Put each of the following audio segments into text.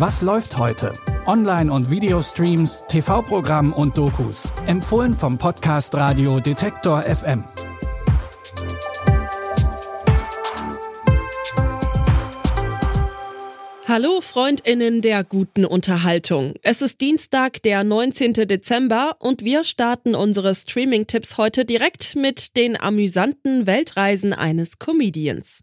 Was läuft heute? Online- und Videostreams, TV-Programm und Dokus. Empfohlen vom Podcast Radio Detektor FM. Hallo Freundinnen der guten Unterhaltung. Es ist Dienstag, der 19. Dezember und wir starten unsere Streaming-Tipps heute direkt mit den amüsanten Weltreisen eines Comedians.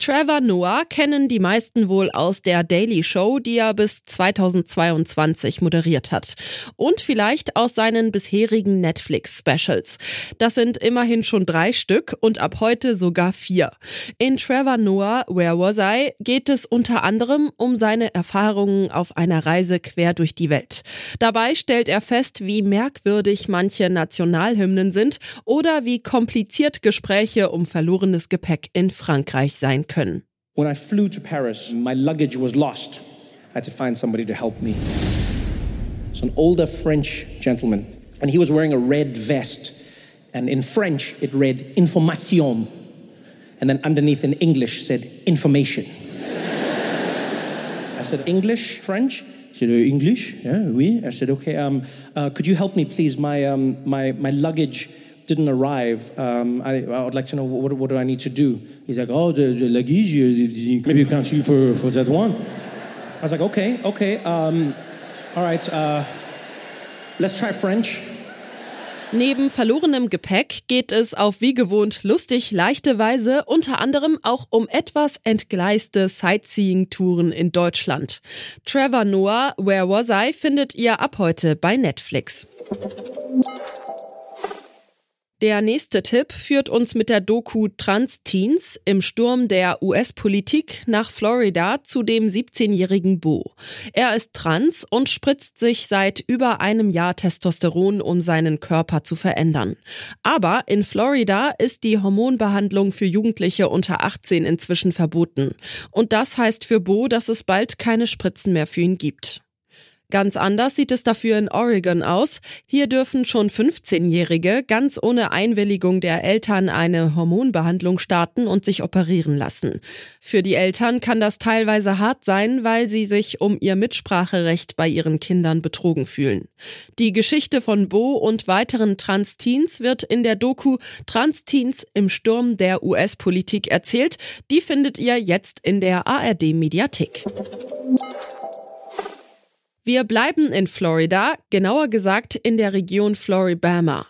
Trevor Noah kennen die meisten wohl aus der Daily Show, die er bis 2022 moderiert hat. Und vielleicht aus seinen bisherigen Netflix-Specials. Das sind immerhin schon drei Stück und ab heute sogar vier. In Trevor Noah, Where Was I, geht es unter anderem um seine Erfahrungen auf einer Reise quer durch die Welt. Dabei stellt er fest, wie merkwürdig manche Nationalhymnen sind oder wie kompliziert Gespräche um verlorenes Gepäck in Frankreich sein können. When I flew to Paris, my luggage was lost. I had to find somebody to help me. It's an older French gentleman, and he was wearing a red vest. And in French, it read information. And then underneath in English said information. I said, English, French? He said, "Uh, English? Yeah, oui. I said, okay, um, uh, could you help me, please? My, um, my, my luggage didn't arrive. Um, I, I would like to know what, what do I need to do? He's like, oh, the, the luggage, uh, maybe you can't see for, for that one. I was like, okay, okay, um, all right, uh, let's try French. Neben verlorenem Gepäck geht es auf wie gewohnt lustig leichte Weise unter anderem auch um etwas entgleiste Sightseeing-Touren in Deutschland. Trevor Noah, Where Was I findet ihr ab heute bei Netflix. Der nächste Tipp führt uns mit der Doku Trans-Teens im Sturm der US-Politik nach Florida zu dem 17-jährigen Bo. Er ist trans und spritzt sich seit über einem Jahr Testosteron, um seinen Körper zu verändern. Aber in Florida ist die Hormonbehandlung für Jugendliche unter 18 inzwischen verboten. Und das heißt für Bo, dass es bald keine Spritzen mehr für ihn gibt. Ganz anders sieht es dafür in Oregon aus. Hier dürfen schon 15-Jährige ganz ohne Einwilligung der Eltern eine Hormonbehandlung starten und sich operieren lassen. Für die Eltern kann das teilweise hart sein, weil sie sich um ihr Mitspracherecht bei ihren Kindern betrogen fühlen. Die Geschichte von Bo und weiteren Trans-Teens wird in der Doku Trans-Teens im Sturm der US-Politik erzählt. Die findet ihr jetzt in der ARD-Mediathek. Wir bleiben in Florida, genauer gesagt in der Region Floribama.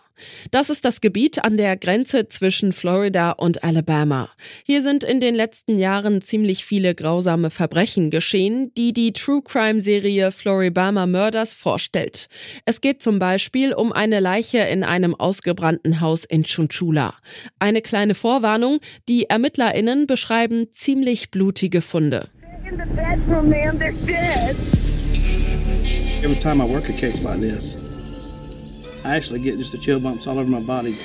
Das ist das Gebiet an der Grenze zwischen Florida und Alabama. Hier sind in den letzten Jahren ziemlich viele grausame Verbrechen geschehen, die die True Crime Serie Floribama Murders vorstellt. Es geht zum Beispiel um eine Leiche in einem ausgebrannten Haus in Chunchula. Eine kleine Vorwarnung, die ErmittlerInnen beschreiben ziemlich blutige Funde. in the bedroom, ma'am. They're dead. Every time I work a case like this, I actually get just the chill bumps all over my body.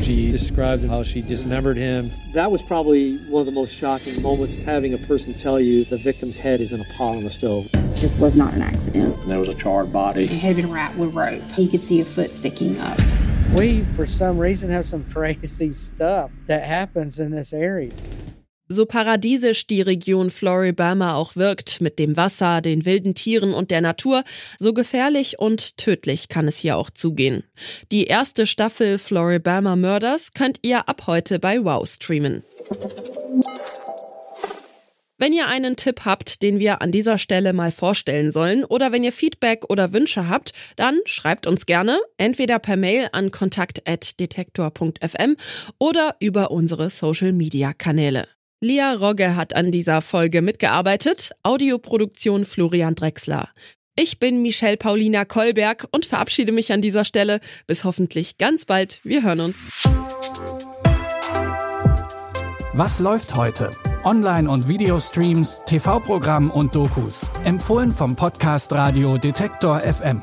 She described how she dismembered him. That was probably one of the most shocking moments having a person tell you the victim's head is in a pot on the stove. This was not an accident. There was a charred body. It had been wrapped with rope. You could see a foot sticking up. We, for some reason, have some crazy stuff that happens in this area. So paradiesisch die Region Floribama auch wirkt, mit dem Wasser, den wilden Tieren und der Natur, so gefährlich und tödlich kann es hier auch zugehen. Die erste Staffel Floribama Murders könnt ihr ab heute bei Wow streamen. Wenn ihr einen Tipp habt, den wir an dieser Stelle mal vorstellen sollen, oder wenn ihr Feedback oder Wünsche habt, dann schreibt uns gerne entweder per Mail an kontakt.detektor.fm oder über unsere Social Media Kanäle. Lia Rogge hat an dieser Folge mitgearbeitet, Audioproduktion Florian Drexler. Ich bin Michelle Paulina Kolberg und verabschiede mich an dieser Stelle. Bis hoffentlich ganz bald. Wir hören uns. Was läuft heute? Online- und Videostreams, TV-Programm und Dokus. Empfohlen vom Podcast Radio Detektor FM.